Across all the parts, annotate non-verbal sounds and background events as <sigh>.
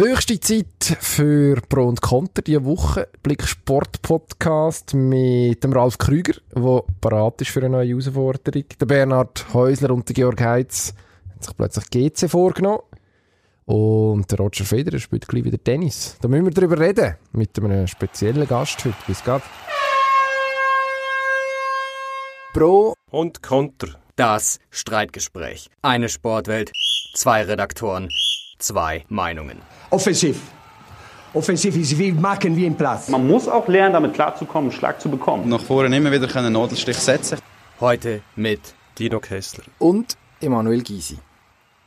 Höchste Zeit für Pro und Konter diese Woche. Blick Sport Podcast mit dem Ralf Krüger, der parat ist für eine neue Herausforderung. Der Bernhard Häusler und der Georg Heitz haben sich plötzlich GC vorgenommen. Und der Roger Federer spielt gleich wieder Tennis. Da müssen wir darüber reden. Mit einem speziellen Gast heute. Bis gleich. Pro und Konter. Das Streitgespräch. Eine Sportwelt, zwei Redaktoren, zwei Meinungen. Offensiv. Offensiv ist wie machen wie im Platz. Man muss auch lernen, damit klarzukommen, Schlag zu bekommen. Nach vorne immer wieder einen Nadelstich setzen. Heute mit Dino Kessler und Emanuel Gysi.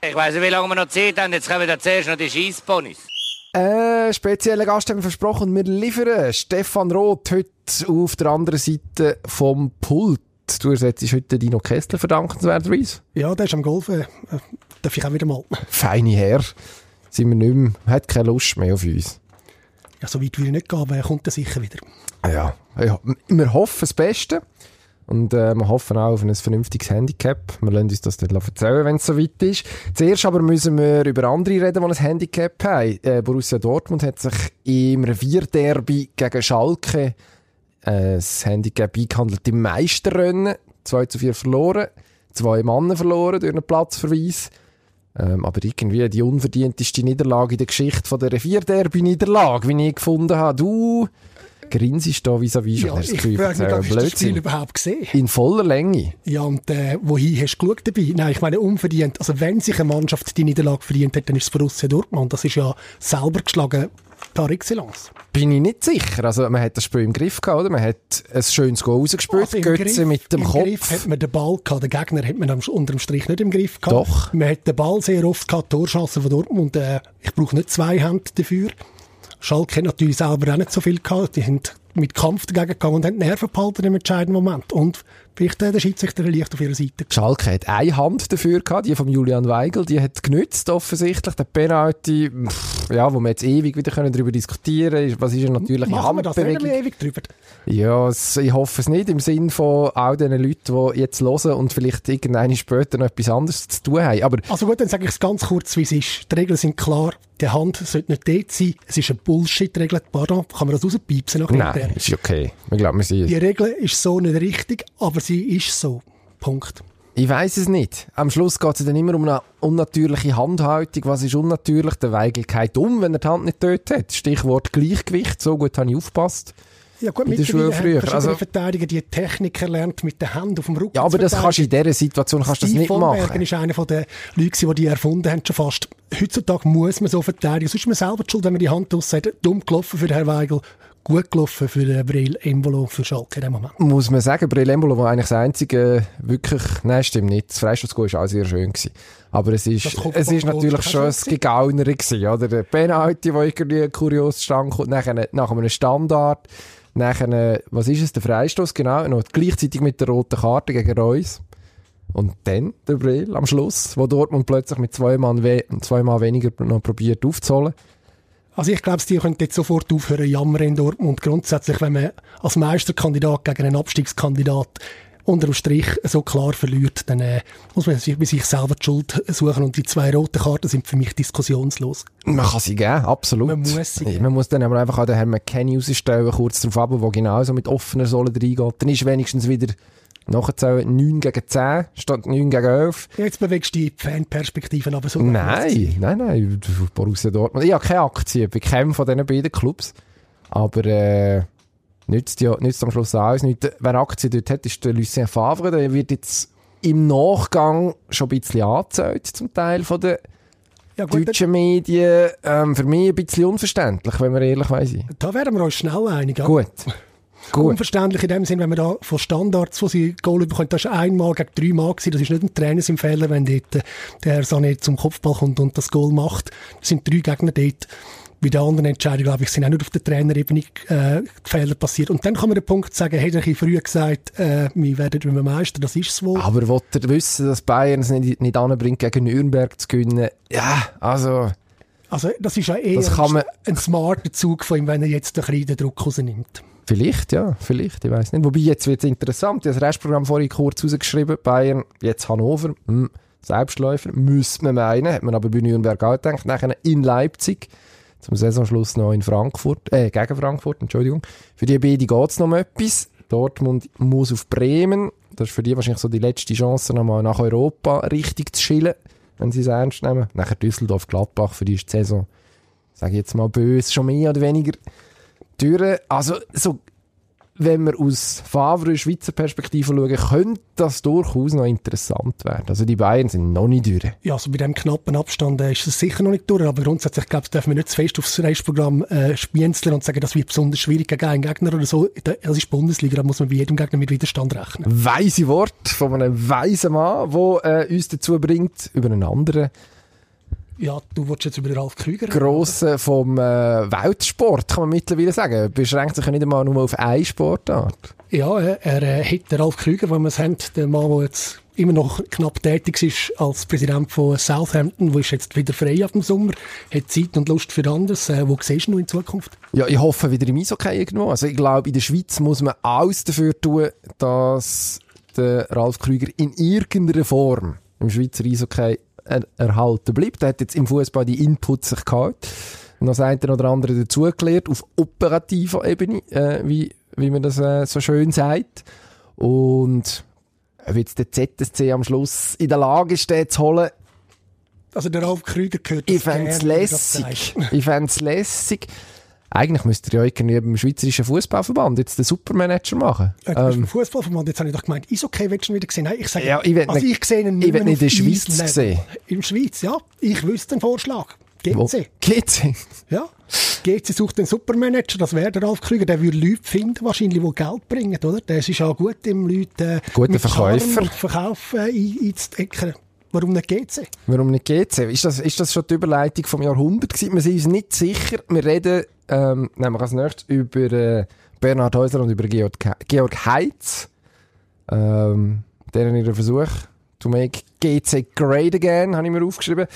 Ich weiß nicht, wie lange wir noch Zeit haben. Jetzt kommen wir zuerst noch die Scheissponys. Äh, speziellen Gast haben wir versprochen wir liefern. Stefan Roth heute auf der anderen Seite vom Pult. Du ersetzt heute Dino Kessler verdankenswerterweise. Ja, der ist am Golfen. Darf ich auch wieder mal. Feine Herr. Sind wir nicht mehr, hat keine Lust mehr auf uns. Ja, so weit will ich nicht gehen, aber er kommt dann sicher wieder. Ja, ja. wir hoffen das Beste. Und äh, wir hoffen auch auf ein vernünftiges Handicap. Wir lassen uns das dann erzählen, wenn es soweit ist. Zuerst aber müssen wir über andere reden, die ein Handicap haben. Äh, Borussia Dortmund hat sich im Revierderby gegen Schalke äh, das Handicap eingehandelt im Meisterrennen. 2 zu 4 verloren. Zwei Männer verloren durch einen Platzverweis. Ähm, aber irgendwie die unverdienteste Niederlage in der Geschichte von der Revierderby-Niederlage, wie ich gefunden habe. Du grinsest da vis-à-vis schon. Ja, ich Gefühl, gar nicht, hast das Spiel überhaupt gesehen. In voller Länge. Ja, und äh, wohin hast du geschaut dabei? Nein, ich meine unverdient. Also wenn sich eine Mannschaft die Niederlage verdient hat, dann ist es Borussia Dortmund. Das ist ja selber geschlagen par excellence. Bin ich nicht sicher. Also, man hat das Spiel im Griff gehabt, oder? Man hat ein schönes Goal rausgespielt, also Götze Griff, mit dem im Kopf. Griff hat man den Ball gehabt, den Gegner hat man unterm Strich nicht im Griff gehabt. Doch. Man hat den Ball sehr oft gehabt, Torschancen von Dortmund. Äh, ich brauche nicht zwei Hände dafür. Schalke hat natürlich selber auch nicht so viel gehabt. Die sind mit Kampf dagegen gegangen und haben Nerven behalten im entscheidenden Moment. Und vielleicht äh, der Schiedsrichter leicht auf ihrer Seite. Schalke hat eine Hand dafür gehabt, die von Julian Weigel, die hat genützt offensichtlich. Der Penalty, pff, ja, wo wir jetzt ewig wieder können darüber diskutieren können, was ist eine natürliche Machen Handbewegung. wir ewig drüber? Ja, ich hoffe es nicht, im Sinn von all den Leuten, die jetzt hören und vielleicht irgendeine später noch etwas anderes zu tun haben. Aber also gut, dann sage ich es ganz kurz, wie es ist. Die Regeln sind klar, die Hand sollte nicht dort sein. Es ist eine Bullshit-Regel. Pardon, kann man das rauspiepsen? Nein, ist okay. Wir glauben, wir sind Die Regel ist so nicht richtig, aber sie ist so. Punkt. Ich weiß es nicht. Am Schluss geht es dann immer um eine unnatürliche Handhaltung. Was ist unnatürlich? Der Weigel geht um, wenn er die Hand nicht hat. Stichwort Gleichgewicht. So gut habe ich aufgepasst. Ja gut, in der Schule früher. Also Verteidiger die Technik erlernt, mit der Hand auf dem Rücken Ja, aber das kannst du in dieser Situation kannst das nicht machen. Steve ist einer der Leute, die die erfunden haben, schon fast. Heutzutage muss man so verteidigen. Sonst ist man selber schuld, wenn man die Hand aussieht. Dumm gelaufen für Herrn Weigel gut gelaufen für den Brill Embolo für Schalke in dem Moment. Muss man sagen, Brill Embolo war eigentlich das einzige wirklich, nein stimmt nicht, das Freistoßgoal war auch sehr schön gewesen. Aber es ist, es ist natürlich schon ein Gegauner gewesen, oder? Der Penalty, der irgendwie kurios stand kommt, nachher, nach einem Standard, nachher, was ist es, der Freistoß genau, noch gleichzeitig mit der roten Karte gegen Reus. Und dann der Brill am Schluss, wo Dortmund plötzlich mit zwei Mann, we zwei Mann weniger noch probiert aufzuholen. Also ich glaube, die könnten jetzt sofort aufhören jammern in Dortmund. Grundsätzlich, wenn man als Meisterkandidat gegen einen Abstiegskandidat unter dem Strich so klar verliert, dann äh, muss man sich bei sich selber die Schuld suchen und die zwei roten Karten sind für mich diskussionslos. Man kann sie geben, absolut. Man muss sie geben. Man muss dann aber einfach auch den Herrn McKenny rausstellen, kurz darauf ab, wo genauso mit offener Sohle reingeht. Dann ist wenigstens wieder Nachzählen 9 gegen 10 statt 9 gegen 11. Jetzt bewegst du die Fanperspektiven aber so. Nein, nein, nein. Borussia Dortmund. Ich habe keine Aktien bei keinem von diesen beiden Clubs. Aber äh, nützt, ja, nützt am Schluss alles nichts. Wer Aktien dort hat, ist der Lucien Favre. Der wird jetzt im Nachgang schon ein bisschen angezählt, zum Teil von den ja, gut, deutschen Medien. Ähm, für mich ein bisschen unverständlich, wenn wir ehrlich sein. Da werden wir uns schnell einig. Gut. Gut. Unverständlich in dem Sinn, wenn man da von Standards, wo sie Goal bekommt, das ist einmal gegen dreimal gewesen. Das ist nicht ein Trainer im Fehler, wenn dort äh, der Sané zum Kopfball kommt und das Goal macht. Das sind drei Gegner dort. Bei den anderen Entscheidungen, glaube ich, sind auch nicht auf der Trainerebene äh, Fehler passiert. Und dann kann man den Punkt sagen, hätte ich früher gesagt, äh, wir werden wir Meister, das ist es wohl. Aber wollt ihr wissen, dass Bayern es nicht, nicht anbringt, gegen Nürnberg zu gewinnen? Ja, also... Also das ist ja eher man, ein smarter Zug von ihm, wenn er jetzt ein bisschen den Druck rausnimmt. Vielleicht, ja, vielleicht, ich weiß nicht. Wobei, jetzt wird es interessant. Ich habe das Restprogramm vorhin kurz rausgeschrieben. Bayern, jetzt Hannover, hm, Selbstläufer, müsste man meinen. Hat man aber bei Nürnberg auch gedacht. Nachher in Leipzig, zum Saisonschluss noch in Frankfurt, äh, gegen Frankfurt, Entschuldigung. Für die beiden geht es noch um etwas. Dortmund muss auf Bremen. Das ist für die wahrscheinlich so die letzte Chance, nochmal nach Europa richtig zu schillen, wenn sie es ernst nehmen. Nachher Düsseldorf, Gladbach, für die ist die Saison, sage ich jetzt mal böse, schon mehr oder weniger durch. Also, so wenn wir aus Favre Schweizer Perspektive schauen, könnte das durchaus noch interessant werden. Also die Bayern sind noch nicht durch. Ja, also bei dem knappen Abstand äh, ist es sicher noch nicht durch, aber grundsätzlich glaube ich, dürfen wir nicht zu fest aufs Reisprogramm äh, spienzeln und sagen, das wird besonders schwierig gegen einen Gegner oder so. Das ist Bundesliga, da muss man bei jedem Gegner mit Widerstand rechnen. Weise Wort von einem weisen Mann, der äh, uns dazu bringt, über einen anderen ja, du wolltest jetzt über den Ralf Krüger Grosse vom äh, Weltsport, kann man mittlerweile sagen. Beschränkt sich ja nicht einmal nur auf eine Sportart. Ja, er, er äh, hat den Ralf Krüger, wenn wir es haben, der Mann, der jetzt immer noch knapp tätig ist als Präsident von Southampton, wo ist jetzt wieder frei ab dem Sommer, hat Zeit und Lust für anderes. Äh, wo siehst du in Zukunft? Ja, ich hoffe wieder im Eishockey irgendwo. Also ich glaube, in der Schweiz muss man alles dafür tun, dass der Ralf Krüger in irgendeiner Form im Schweizer Eishockey er erhalten bleibt. Er hat jetzt im Fußball die Inputs sich gehabt. Noch das eine oder andere dazugelernt, auf operativer Ebene, äh, wie, wie man das äh, so schön sagt. Und ob jetzt der ZSC am Schluss in der Lage ist, den zu holen, also der Ralf Krüger gehört Ich fände es lässig. Ich fände es lässig. Eigentlich müsste er ja irgendwie beim Schweizerischen Fußballverband jetzt den Supermanager machen. Ja, ähm, Fußballverband, jetzt habe ich doch gemeint, Eishockey willst du wieder sehen. Nein, ich sage, ja, ich also ich sehe ihn nicht, ich in der Schweiz sehen. In Schweiz, ja. Ich wüsste einen Vorschlag. GC. GC? Ja. GC sucht einen Supermanager, das wäre der Ralf Krüger. Der würde Leute finden, wahrscheinlich, die Geld bringen, oder? Der ist auch gut im Leute äh, Guter Verkäufer. und Verkauf äh, einzudecken. Warum nicht GC? Warum nicht GC? Ist das, ist das schon die Überleitung vom Jahrhundert gewesen? Wir sind uns nicht sicher. Wir reden ähm, nämlich als nächstes über äh, Bernhard Häusler und über Georg, Georg Heitz. Ähm, deren ihren Versuch to make GC great again, habe ich mir aufgeschrieben.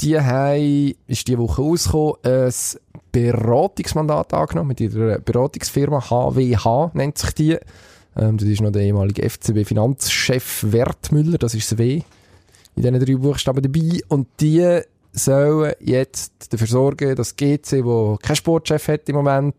Die haben, ist diese Woche rausgekommen, ein Beratungsmandat angenommen mit ihrer Beratungsfirma HWH, nennt sich die. Ähm, das ist noch der ehemalige FCB-Finanzchef Wertmüller, das ist das W in diesen drei Buchstaben dabei. Und die sollen jetzt dafür sorgen, dass GC, wo kein Sportchef hat im Moment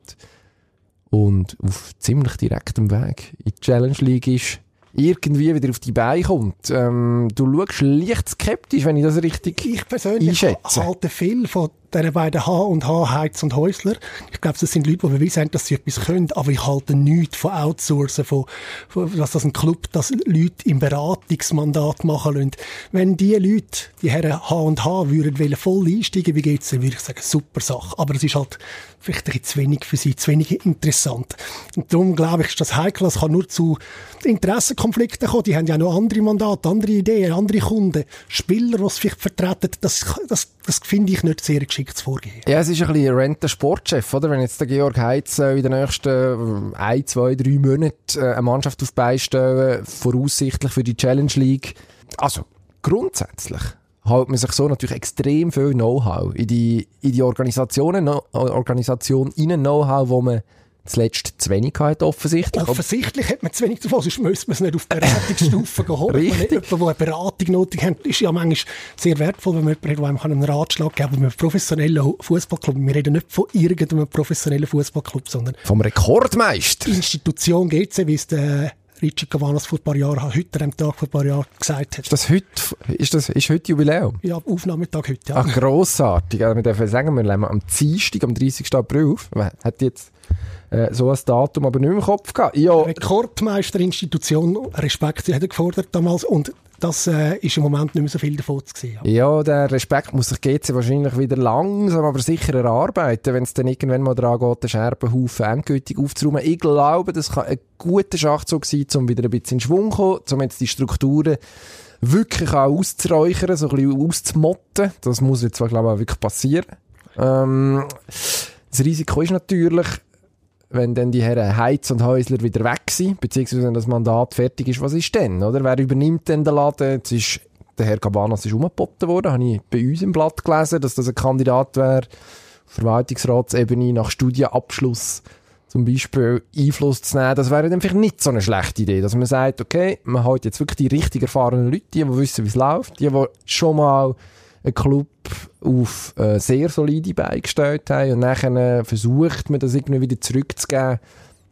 und auf ziemlich direktem Weg in die Challenge League ist, irgendwie wieder auf die Beine kommt. Ähm, du schaust leicht skeptisch, wenn ich das richtig Ich persönlich einschätze. halte viel von diesen beiden H und H, Heiz und Häusler. Ich glaube, das sind Leute, die beweisen haben, dass sie etwas können, aber ich halte nichts von Outsourcen, von, von dass das ein Club, das Leute im Beratungsmandat machen lassen. Wenn die Leute, die Herren H und H, würden voll einsteigen, wie geht's dann, würde ich sagen, super Sache. Aber es ist halt vielleicht ein bisschen zu wenig für sie, zu wenig interessant. Und darum glaube ich, ist das heikel, es kann nur zu Interessenkonflikten kommen. Die haben ja noch andere Mandate, andere Ideen, andere Kunden, Spieler, die es vielleicht vertreten. Das, das, das finde ich nicht sehr geschickt Vorgehen. Ja, es ist ein bisschen ein Sportchef, oder? Wenn jetzt der Georg Heitz äh, in den nächsten äh, ein, zwei, drei Monaten äh, eine Mannschaft auf beistellen, voraussichtlich für die Challenge League. Also, grundsätzlich hält man sich so natürlich extrem viel Know-how in die, in die Organisationen, no, Organisation in Know-how, wo man zuletzt zu wenig hat, offensichtlich. Offensichtlich hat man zu wenig davon, sonst müsste man es nicht auf Beratungsstufe holen. Richtig. Jemand, der eine Beratung nötig hat, ist ja manchmal sehr wertvoll, wenn man jemandem einen Ratschlag geben kann, einem professionellen Fußballclub. Wir reden nicht von irgendeinem professionellen Fußballclub, sondern vom Rekordmeister. Institution GC, wie es der Richie Cavanas vor ein paar Jahren, heute am Tag vor ein paar Jahren gesagt hat. Ist das heute, ist das, ist heute Jubiläum? Ja, Aufnahmetag heute, ja. Ach, grossartig. Also, wir dürfen sagen, wir leben am Dienstag, am 30. April auf. Hat jetzt äh, so ein Datum aber nicht im Kopf gehabt. Ja. Rekordmeisterinstitution, Respekt, die hat er gefordert damals und das äh, ist im Moment nicht mehr so viel davon zu sehen. Ja. ja, der Respekt muss sich GC wahrscheinlich wieder langsam, aber sicher erarbeiten, wenn es dann irgendwann mal daran geht, den Scherbenhaufen endgültig aufzuräumen. Ich glaube, das kann ein guter Schachzug sein, um wieder ein bisschen in Schwung zu kommen, um jetzt die Strukturen wirklich auch auszuräuchern, so ein bisschen auszumotten. Das muss jetzt, glaube ich, auch wirklich passieren. Ähm, das Risiko ist natürlich, wenn dann die Herren Heiz und Häusler wieder weg sind, beziehungsweise wenn das Mandat fertig ist, was ist denn, oder? Wer übernimmt denn den Laden? Jetzt ist, der Herr Cabanas ist umgeboten worden, habe ich bei uns im Blatt gelesen, dass das ein Kandidat wäre, Verwaltungsratsebene nach Studienabschluss zum Beispiel Einfluss zu nehmen, das wäre dann vielleicht nicht so eine schlechte Idee, dass man sagt, okay, man hat jetzt wirklich die richtig erfahrenen Leute, die, die wissen, wie es läuft, die, die schon mal einen Club auf äh, sehr solide Beine gestellt haben und nachher versucht man das irgendwie wieder zurückzugeben.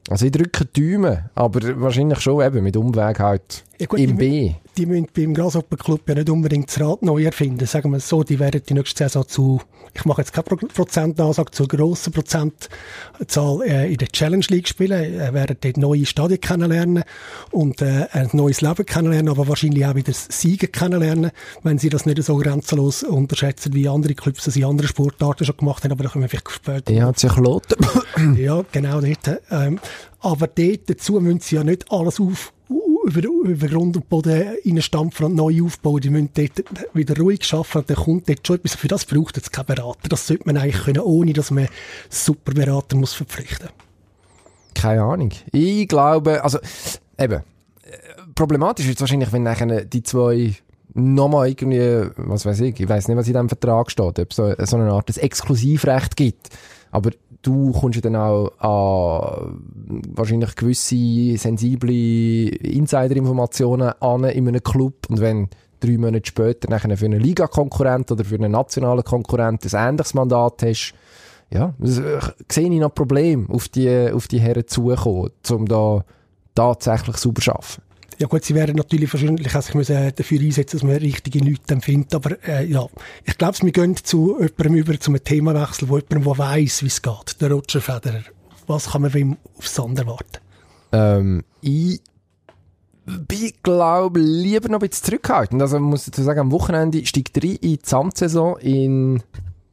Also ich drücke Däume, aber wahrscheinlich schon eben mit Umweg halt ja gut, im B die müssen beim Grasshopper Club ja nicht unbedingt das Rad neu erfinden. Sagen wir es so, die werden die nächste Saison zu, ich mache jetzt keine Pro Prozentansage, zu grossen Prozentzahl äh, in der Challenge League spielen, äh, werden dort neue Stadien kennenlernen und äh, ein neues Leben kennenlernen, aber wahrscheinlich auch wieder das Siegen kennenlernen, wenn sie das nicht so grenzenlos unterschätzen, wie andere Clubs das in anderen Sportarten schon gemacht haben, aber da können wir vielleicht später... Ja, hat sich Ja, genau dort. Ähm, aber dort, dazu müssen sie ja nicht alles auf über, über Grund und Boden reinstampfen und neu aufbauen. Die müssen dort wieder ruhig arbeiten dann kommt dort schon etwas. Für das braucht es keinen Berater. Das sollte man eigentlich können, ohne dass man super Berater muss verpflichten. Keine Ahnung. Ich glaube, also, eben, problematisch ist es wahrscheinlich, wenn nachher die zwei nochmal irgendwie, was weiß ich, ich weiß nicht, was in diesem Vertrag steht, ob es so, so eine Art Exklusivrecht gibt. Aber du kommst ja dann auch an wahrscheinlich gewisse sensible Insider-Informationen an in einem Club und wenn drei Monate später nachher für einen Liga-Konkurrent oder für einen nationalen Konkurrent ein ähnliches Mandat hast, ja, äh, sehe ich noch Problem auf die, auf die Herren zukommen, um da tatsächlich sauber zu arbeiten. Ja gut, sie wären natürlich wahrscheinlich sich müssen dafür einsetzen, dass man richtige Leute empfindet, aber äh, ja, ich glaube, wir gehen zu jemandem über, zu einem Themawechsel, wo jemand, der weiss, wie es geht, der Roger Federer. Was kann man von ihm aufs Sand erwarten? Ähm, ich bin, glaube lieber noch ein bisschen zurückhaltend. Also, man muss dazu sagen, am Wochenende steigt er in die Sandsaison in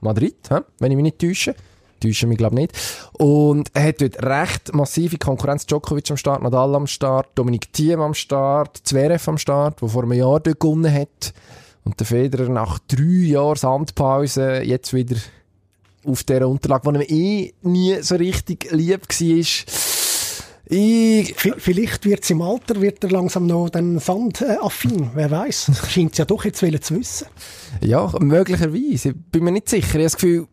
Madrid, wenn ich mich nicht täusche täusche mich glaube nicht. Und er hat dort recht massive Konkurrenz. Djokovic am Start, Nadal am Start, Dominik Thiem am Start, Zverev am Start, der vor einem Jahr dort gewonnen hat. Und der Federer nach drei Jahren Sandpause jetzt wieder auf dieser Unterlage, wo er eh nie so richtig lieb war. Ich, Vielleicht wird es im Alter wird er langsam noch den Sand äh, affin, wer weiß. <laughs> Scheint es ja doch jetzt zu wissen. Ja, möglicherweise. Ich bin mir nicht sicher. Ich habe das Gefühl,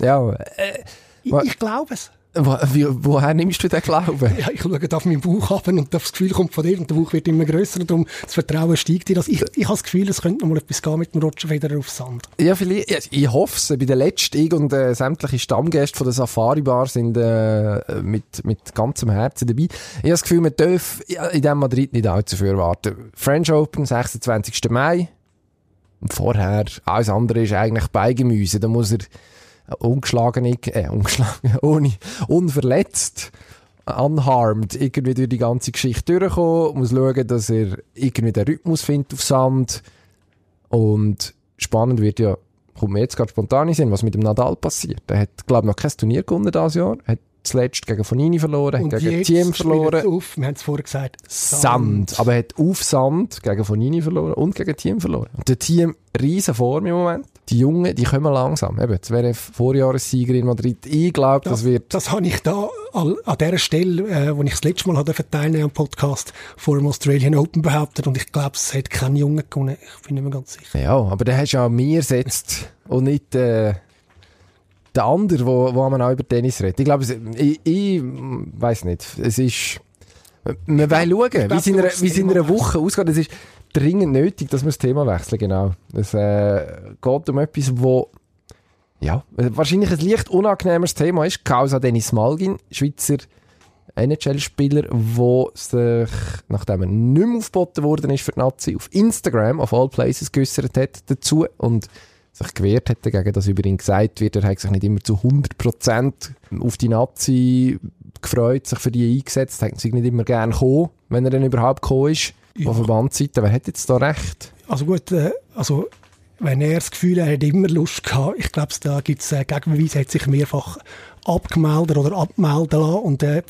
ja. Äh, ich, ich glaube es. Wie, woher nimmst du den Glauben? <laughs> Ja, ich schaue auf meinen Bauch ab und das Gefühl kommt von dir und der Bauch wird immer grösser und darum das Vertrauen steigt dir. Also ich, ich habe das Gefühl, es könnte noch mal etwas gehen mit dem Roger Federer auf Sand. Ja, vielleicht, ja, ich hoffe es. Bei den letzten ich und äh, sämtliche Stammgäste von der Safari Bar sind äh, mit, mit ganzem Herzen dabei. Ich habe das Gefühl, man darf in diesem Madrid nicht allzu viel erwarten. French Open, 26. Mai. Und vorher, alles andere ist eigentlich Beigemüse. Da muss er ungeschlagen, äh, ungeschlagen, <laughs> ohne, unverletzt, unharmed, irgendwie durch die ganze Geschichte durchkommen, muss schauen, dass er irgendwie den Rhythmus findet auf Sand. Und spannend wird ja, kommt mir jetzt gerade spontan in was mit dem Nadal passiert. Er hat, glaube ich, noch kein Turnier gewonnen dieses Jahr, hat zuletzt gegen Fonini verloren, und hat gegen Thiem verloren. Auf, wir haben es vorher gesagt, Sand. Sand. Aber er hat auf Sand gegen Fonini verloren und gegen Thiem verloren. Und der Team riesen Form im Moment. Die Jungen, die kommen langsam. Eben, das wäre Vorjahressieger in Madrid. Ich glaube, das, das, wird... Das habe ich da an, der Stelle, äh, wo ich das letzte Mal hatte teilnehmen am Podcast vor dem Australian Open behauptet und ich glaube, es hat kein Junge gewonnen. Ich bin nicht mehr ganz sicher. Ja, aber der hast ja an mir setzt und nicht... Äh, der andere, wo, wo man auch über Tennis redet. Ich glaube, ich, ich weiß nicht. Es ist, wir wollen schauen, wie es in einer, es Woche ausgeht. Es ist dringend nötig, dass wir das Thema wechseln, genau. Es äh, geht um etwas, wo ja, wahrscheinlich ein leicht unangenehmes Thema ist. Causa Dennis Malgin, Schweizer NHL-Spieler, der sich, nachdem er nicht mehr aufgeboten worden ist für die Nazi, auf Instagram, auf All Places geäussert hat dazu und sich gewehrt hätte dagegen, dass über ihn gesagt wird, er hat sich nicht immer zu 100% auf die Nazi gefreut, sich für die eingesetzt, hat sich nicht immer gerne gekommen, wenn er dann überhaupt gekommen ist. Ja. Verbandsseite, wer hat jetzt da recht? Also gut, äh, also wenn er das Gefühl hat, er hat immer Lust gehabt, ich glaube, da gibt es äh, Gegenbeweise, er hat sich mehrfach abgemeldet oder abmelden lassen und äh,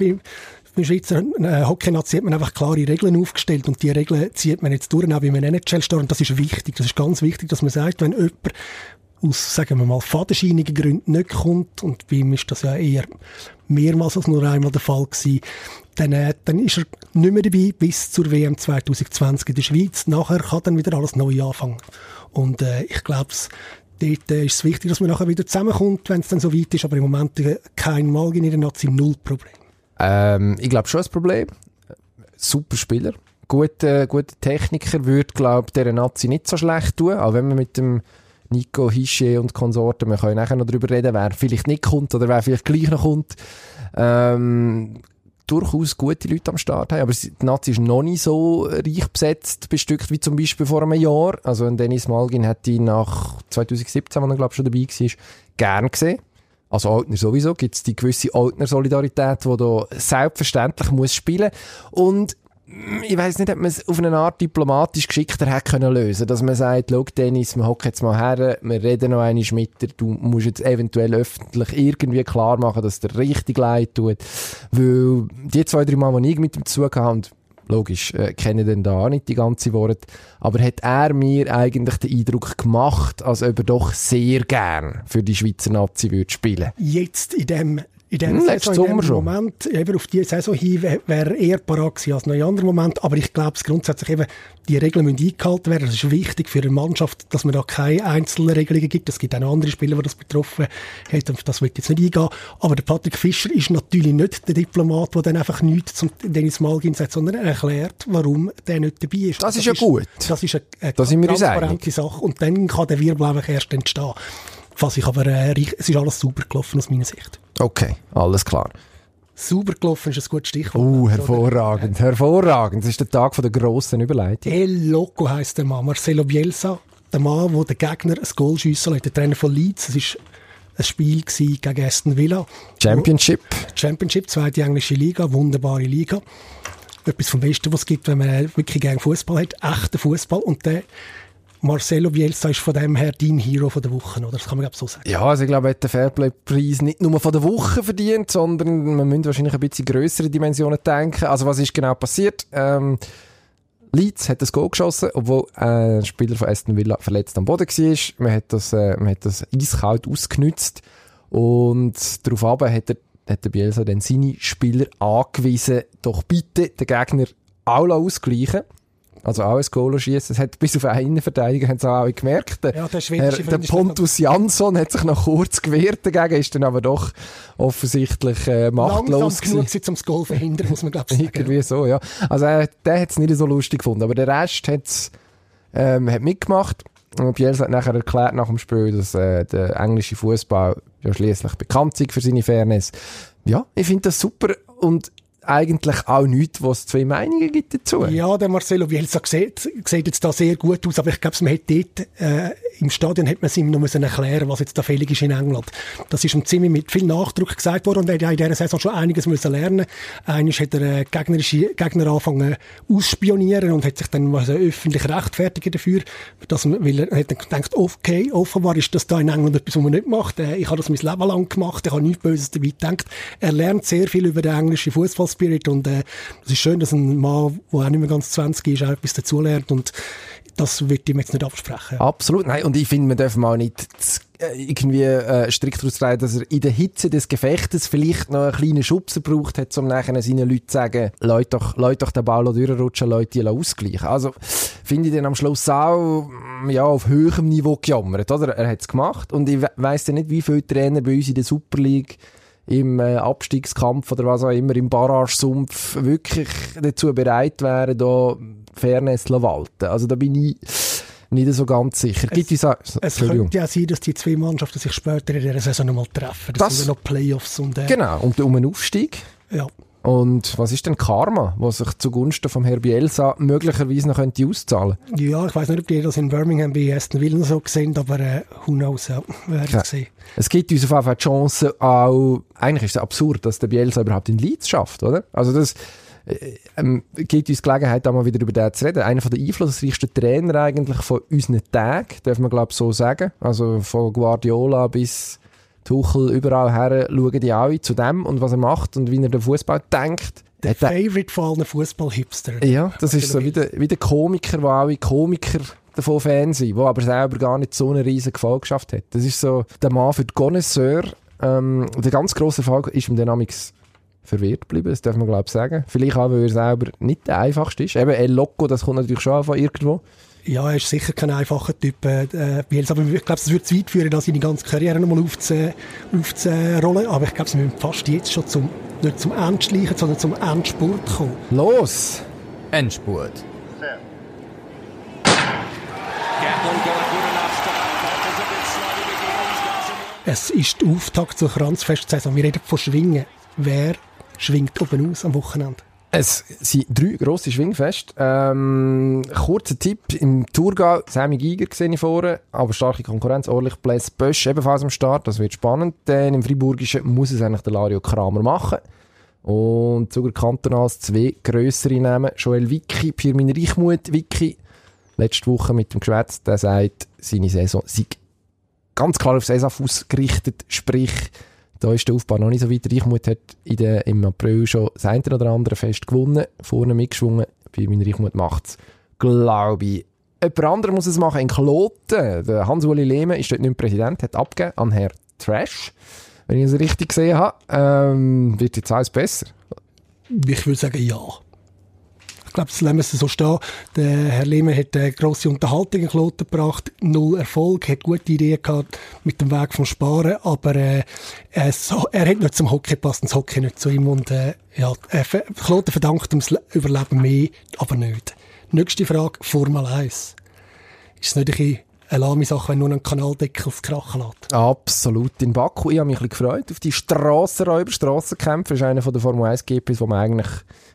beim Schweizer äh, Hockey-Nazi hat man einfach klare Regeln aufgestellt und die Regeln zieht man jetzt durch, auch wie man NHL steht. Und das ist wichtig. Das ist ganz wichtig, dass man sagt, wenn jemand aus, sagen wir mal, fadenscheinigen Gründen nicht kommt, und bei ihm ist das ja eher mehrmals als nur einmal der Fall gewesen, dann, äh, dann ist er nicht mehr dabei bis zur WM 2020 in der Schweiz. Nachher kann dann wieder alles neu anfangen. Und äh, ich glaube, dort äh, ist es wichtig, dass man nachher wieder zusammenkommt, wenn es dann so weit ist. Aber im Moment äh, kein Mal in der Nazi, null Problem. Ähm, ich glaube schon ein Problem. Super Spieler. Guter, guter Techniker würde, glaube ich, der Nazi nicht so schlecht tun. Auch wenn man mit dem Nico Hische und Konsorten. Wir können nachher noch darüber reden, wer vielleicht nicht kommt oder wer vielleicht gleich noch kommt. Ähm, durchaus gute Leute am Start haben, aber die Nazi ist noch nicht so reich besetzt, bestückt wie zum Beispiel vor einem Jahr. Also Dennis Malgin hat ihn nach 2017, als er glaube ich schon dabei war, gern gesehen. Also Altner sowieso, gibt es die gewisse Altner-Solidarität, die da selbstverständlich muss spielen und ich weiß nicht, ob man es auf eine Art diplomatisch geschickter hätte können lösen dass man sagt, schau Dennis, wir hocken jetzt mal her, wir reden noch einmal mit dir, du musst jetzt eventuell öffentlich irgendwie klar machen, dass der richtig leid tut, weil die zwei, drei Mal, die ich mit ihm zu tun habe, und logisch, äh, kenne den da auch nicht die ganze Worte, aber hat er mir eigentlich den Eindruck gemacht, als ob er doch sehr gern für die Schweizer Nazi würde spielen. Jetzt in dem in dem, hm, Saison, in. Moment, eben auf die Saison hin, wäre wär eher parat gewesen als noch in anderen Moment. Aber ich glaube, grundsätzlich eben, die Regeln müssen eingehalten werden. Das ist wichtig für eine Mannschaft, dass man da keine einzelnen Regelungen gibt. Es gibt auch andere Spieler, die das betroffen haben. Das wird jetzt nicht eingehen. Aber der Patrick Fischer ist natürlich nicht der Diplomat, der dann einfach nichts zum Dennis Malgin sagt, sondern er erklärt, warum der nicht dabei ist. Das, das ist ja gut. Das ist eine, eine transparente Sache. Und dann kann der Wirbel einfach erst entstehen. Was ich aber, äh, es ist alles super gelaufen aus meiner Sicht. Okay, alles klar. Sauber gelaufen ist ein gutes Stichwort. Uh, hervorragend, hervorragend. Das ist der Tag von der grossen Überleitung. El Loco heisst der Mann, Marcelo Bielsa. Der Mann, der den Gegner ein Goal schiessen lässt. Der Trainer von Leeds. Es war ein Spiel gegen Aston Villa. Championship. Championship, zweite englische Liga, wunderbare Liga. Etwas vom Besten, was es gibt, wenn man wirklich gerne Fußball hat. Echter Fußball. Und der Marcelo Bielsa ist von dem her dein Hero von der Woche, oder? Das kann man glaube so sagen. Ja, also ich glaube, er hat den Fairplay-Preis nicht nur von der Woche verdient, sondern man müsste wahrscheinlich ein bisschen größere Dimensionen denken. Also was ist genau passiert? Ähm, Leeds hat das Goal geschossen, obwohl ein Spieler von Aston Villa verletzt am Boden war. Man hat das, äh, man hat das eiskalt ausgenützt und darauf hat, hat der Bielsa dann seine Spieler angewiesen, doch bitte den Gegner auch ausgleichen also auch ein Goal schießen. Das hat bis auf einen Innenverteidiger haben es auch alle gemerkt. Ja, der, Herr, der Pontus Jansson hat sich noch kurz gewehrt dagegen, ist dann aber doch offensichtlich äh, machtlos Langsam genug um das Goal verhindern, muss man glaube ich <laughs> sagen. Irgendwie so, ja. Also äh, der hat es nicht so lustig gefunden, aber der Rest hat's, ähm, hat mitgemacht. Und Bielsa hat nachher erklärt nach dem Spiel, dass äh, der englische Fußball ja schließlich bekannt ist für seine Fairness. Ja, ich finde das super und eigentlich auch nichts, was zwei Meinungen gibt dazu. Ja, der Marcelo Bielsa sieht, sieht jetzt da sehr gut aus, aber ich glaube, man hat dort, äh, im Stadion hat man es ihm noch müssen erklären, was jetzt da fällig ist in England. Das ist ihm ziemlich mit viel Nachdruck gesagt worden und er hat ja in dieser Saison schon einiges müssen lernen. Eines hat er äh, gegnerische Gegner angefangen ausspionieren und hat sich dann also öffentlich rechtfertigen dafür, dass man, weil er hat dann gedacht, okay, offenbar ist das da in England etwas, was man nicht macht. Äh, ich habe das mein Leben lang gemacht, ich habe nichts Böses dabei gedacht. Er lernt sehr viel über den englischen Fußball Spirit und äh, es ist schön, dass ein Mann, der auch nicht mehr ganz 20 ist, auch etwas dazulernt und das wird ihm jetzt nicht absprechen. Absolut, nein, und ich finde, man darf mal nicht äh, irgendwie äh, strikt daraus treiben, dass er in der Hitze des Gefechtes vielleicht noch einen kleinen Schubser braucht hat, um nachher seinen Leuten zu sagen, Leute doch, Leute doch den Ball durchrutschen, Leute die ausgleichen. Also, finde ich dann am Schluss auch, mm, ja, auf höherem Niveau gejammert, oder? Er hat es gemacht und ich weiss ja nicht, wie viele Trainer bei uns in der Super League im äh, Abstiegskampf oder was auch immer, im Barrage-Sumpf wirklich dazu bereit wären, da Fairness zu walten. Also da bin ich nicht so ganz sicher. Es, es, es könnte ja sein, dass die zwei Mannschaften sich später in dieser Saison nochmal treffen. Das, das sind ja noch Playoffs und... Äh, genau, und um einen Aufstieg. Ja. Und was ist denn Karma, was sich zugunsten vom Herr Bielsa möglicherweise noch könnte auszahlen Ja, ich weiß nicht, ob die das in Birmingham bei Aston Villa so gesehen aber äh, who knows, ja, werden ja. sehen. Es gibt uns auf jeden Fall die Chance auch, eigentlich ist es absurd, dass der Bielsa überhaupt in Leeds schafft, oder? Also das äh, ähm, gibt uns Gelegenheit, da mal wieder über den zu reden. Einer der einflussreichsten Trainer eigentlich von unseren Tagen, darf man glaube ich so sagen. Also von Guardiola bis Tuchel überall her schauen die alle zu dem und was er macht und wie er den Fußball denkt. Der Favorite von allen Fußball-Hipster. Ja, das ist so wie der, wie der Komiker, wo alle Komiker davon Fan sind, der aber selber gar nicht so eine riesige Gefolgschaft hat. Das ist so der Mann für die Connoisseur. Ähm, der ganz grosse Erfolg ist ihm dann verwirrt geblieben, das darf man glaube ich sagen. Vielleicht auch, weil er selber nicht der einfachste ist. Eben El Loco, das kommt natürlich schon von irgendwo. Ja, er ist sicher kein einfacher Typ, äh, Bielsa. Aber ich glaube, es würde zu weit führen, da seine ganze Karriere nochmal aufzurollen. Aber ich glaube, sie müssen fast jetzt schon zum, nicht zum Endschleichen, sondern zum Endspurt kommen. Los! Endspurt. Start. Es ist der Auftakt zur Kranzfestsaison. Wir reden von Schwingen. Wer schwingt oben aus am Wochenende? Es sind drei grosse Schwingfeste. Ähm, kurzer Tipp, im Thurgau, Sammy Giger sehe ich vorne, aber starke Konkurrenz, ordentlich Blaise Bösch ebenfalls am Start, das wird spannend. Dann im Friburgischen muss es eigentlich der Lario Kramer machen. Und sogar kantonals zwei grössere Namen, Joel Vicky, Pirmin Reichmuth Vicky, letzte Woche mit dem Geschwätz, der sagt, seine Saison sei ganz klar auf Saison ausgerichtet, sprich, da ist der Aufbau noch nicht so weit. Reichmut hat in der, im April schon das eine oder andere Fest gewonnen, vorne mitgeschwungen. Bei meinem Reichmut macht es, glaube ich. Jemand anderes muss es machen in Kloten. Der Hans-Uli Lehmann ist dort nicht mehr Präsident, hat abgegeben an Herr Trash. Wenn ich es richtig gesehen habe, ähm, wird jetzt alles besser. Ich würde sagen, ja. Ich glaube, das lassen wir so stehen. Der Herr Lehmann hat eine grosse Unterhaltung in Kloten gebracht, null Erfolg, hat gute Ideen gehabt mit dem Weg vom Sparen, aber äh, er, so, er hat nicht zum Hockey gepasst das Hockey nicht zu ihm und äh, ja, äh, Kloten verdankt ihm das Überleben mehr, aber nicht. Nächste Frage, Formel 1. Ist es nicht ein bisschen eine lahme Sache, wenn nur ein Kanaldeckel krachen lässt. Absolut. In Baku, ich habe mich ein gefreut auf die Strassenräuber, Strassenkämpfe. Das ist einer der Formel 1 GPs, wo man eigentlich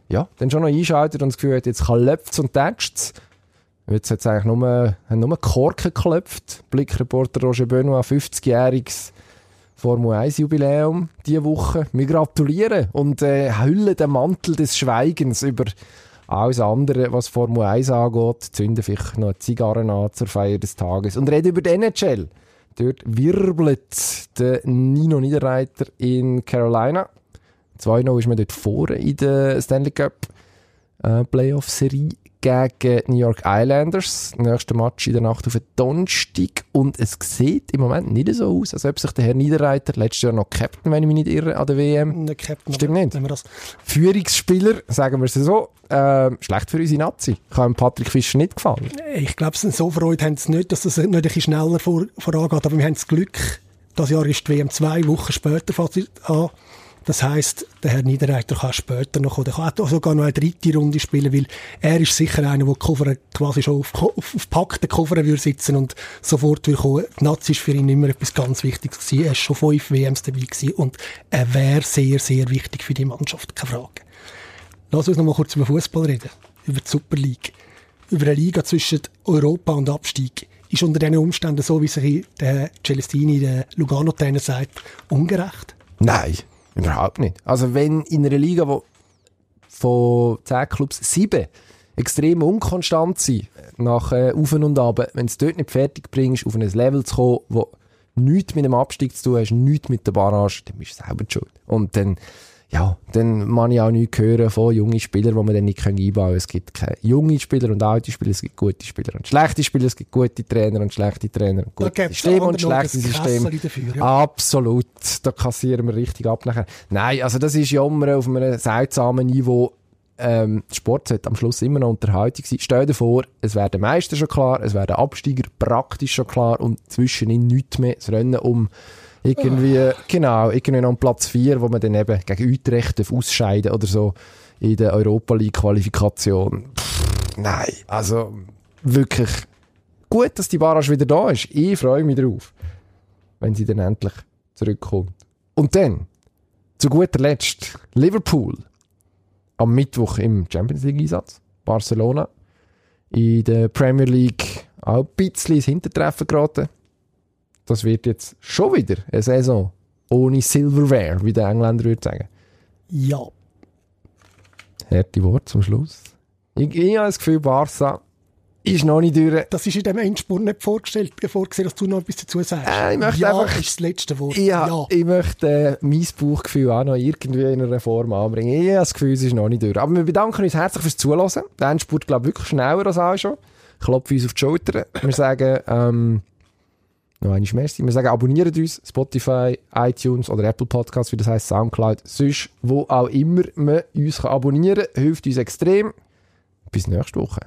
ja, dann schon noch einschaltet und das Gefühl hat, jetzt klopft und tätscht Jetzt hat es eigentlich nur, nur Korken geklopft. Blickreporter Roger Benoit, 50-jähriges Formel 1 Jubiläum diese Woche. Wir gratulieren und äh, hüllen den Mantel des Schweigens über alles andere, was Formel 1 angeht. Zünden vielleicht noch Zigarren an zur Feier des Tages und reden über den NHL. Dort wirbelt der Nino Niederreiter in Carolina. 2-0 ist man dort vorne in der Stanley Cup äh, Playoff-Serie gegen New York Islanders. Nächster Match in der Nacht auf den Donnerstag. Und es sieht im Moment nicht so aus, als ob sich der Herr Niederreiter, letztes Jahr noch Captain, wenn ich mich nicht irre, an der WM. Der Captain, Stimmt nicht. Wir das Führungsspieler, sagen wir es so, äh, schlecht für unsere Nazi. Kann Patrick Fischer nicht gefallen. Ich glaube, so Freude haben sie nicht, dass es das nicht ein bisschen schneller vor, vorangeht. Aber wir haben das Glück, das Jahr ist die WM zwei Wochen später an. Das heisst, der Herr Niederreiter kann später noch, oder kann auch sogar noch eine dritte Runde spielen, weil er ist sicher einer, der Cover quasi schon auf, auf, auf packten Cover würde sitzen und sofort würde kommen. Die Nazi ist für ihn immer etwas ganz Wichtiges gewesen. Er ist schon fünf WMs dabei gewesen und er wäre sehr, sehr wichtig für die Mannschaft, keine Frage. Lass uns noch mal kurz über Fußball reden. Über die Super League. Über eine Liga zwischen Europa und Abstieg. Ist unter diesen Umständen so, wie sich der Celestini, der Lugano-Trainer sagt, ungerecht? Nein. Überhaupt nicht. Also wenn in einer Liga, wo von 10 Clubs 7 extrem unkonstant sind, nach äh, Auf und Ab, wenn du es dort nicht fertig bringst, auf ein Level zu kommen, wo nichts mit dem Abstieg zu tun hast, nichts mit der Barrage, dann bist du selber schuld. Und dann ja, dann man ich auch nichts hören von jungen Spielern, die man dann nicht einbauen können. Es gibt keine junge Spieler und alte Spieler, es gibt gute Spieler und schlechte Spieler, es gibt gute Trainer und schlechte Trainer und gute Systeme und schlechte Systeme. Dafür, ja. Absolut, da kassieren wir richtig ab nachher. Nein, also das ist Jammer auf einem seltsamen Niveau. Ähm, Sport sollte am Schluss immer noch Unterhaltung sein. Stell dir vor, es wäre der Meister schon klar, es wäre der Absteiger praktisch schon klar und zwischen ihnen nichts mehr. Das Rennen um irgendwie, genau, irgendwie noch Platz 4, wo man dann eben gegen Utrecht ausscheiden oder so in der Europa League Qualifikation. Pff, nein, also wirklich gut, dass die Barrage wieder da ist. Ich freue mich drauf, wenn sie dann endlich zurückkommt. Und dann, zu guter Letzt, Liverpool am Mittwoch im Champions League Einsatz. Barcelona in der Premier League auch ein bisschen ins Hintertreffen geraten das wird jetzt schon wieder eine Saison ohne Silverware, wie der Engländer würde sagen. Ja. Harte Wort zum Schluss. Ich, ich habe das Gefühl, Barca ist noch nicht durch. Das ist in dem Endspurt nicht vorgestellt, vorgesehen, dass du noch etwas dazu sagst. Äh, ich möchte ja einfach, ist das letzte Wort. Ja, ja. Ich möchte äh, mein Bauchgefühl auch noch irgendwie in einer Form anbringen. Ich habe das Gefühl, es ist noch nicht durch. Aber wir bedanken uns herzlich fürs Zuhören. Der Endspurt, glaube ich, wirklich schneller als auch schon. Klopfen uns auf die Schulter. Wir sagen, ähm, noch einmal merci. Wir sagen, abonniert uns, Spotify, iTunes oder Apple Podcasts, wie das heißt, Soundcloud. Sonst, wo auch immer man uns abonnieren kann, hilft uns extrem. Bis nächste Woche.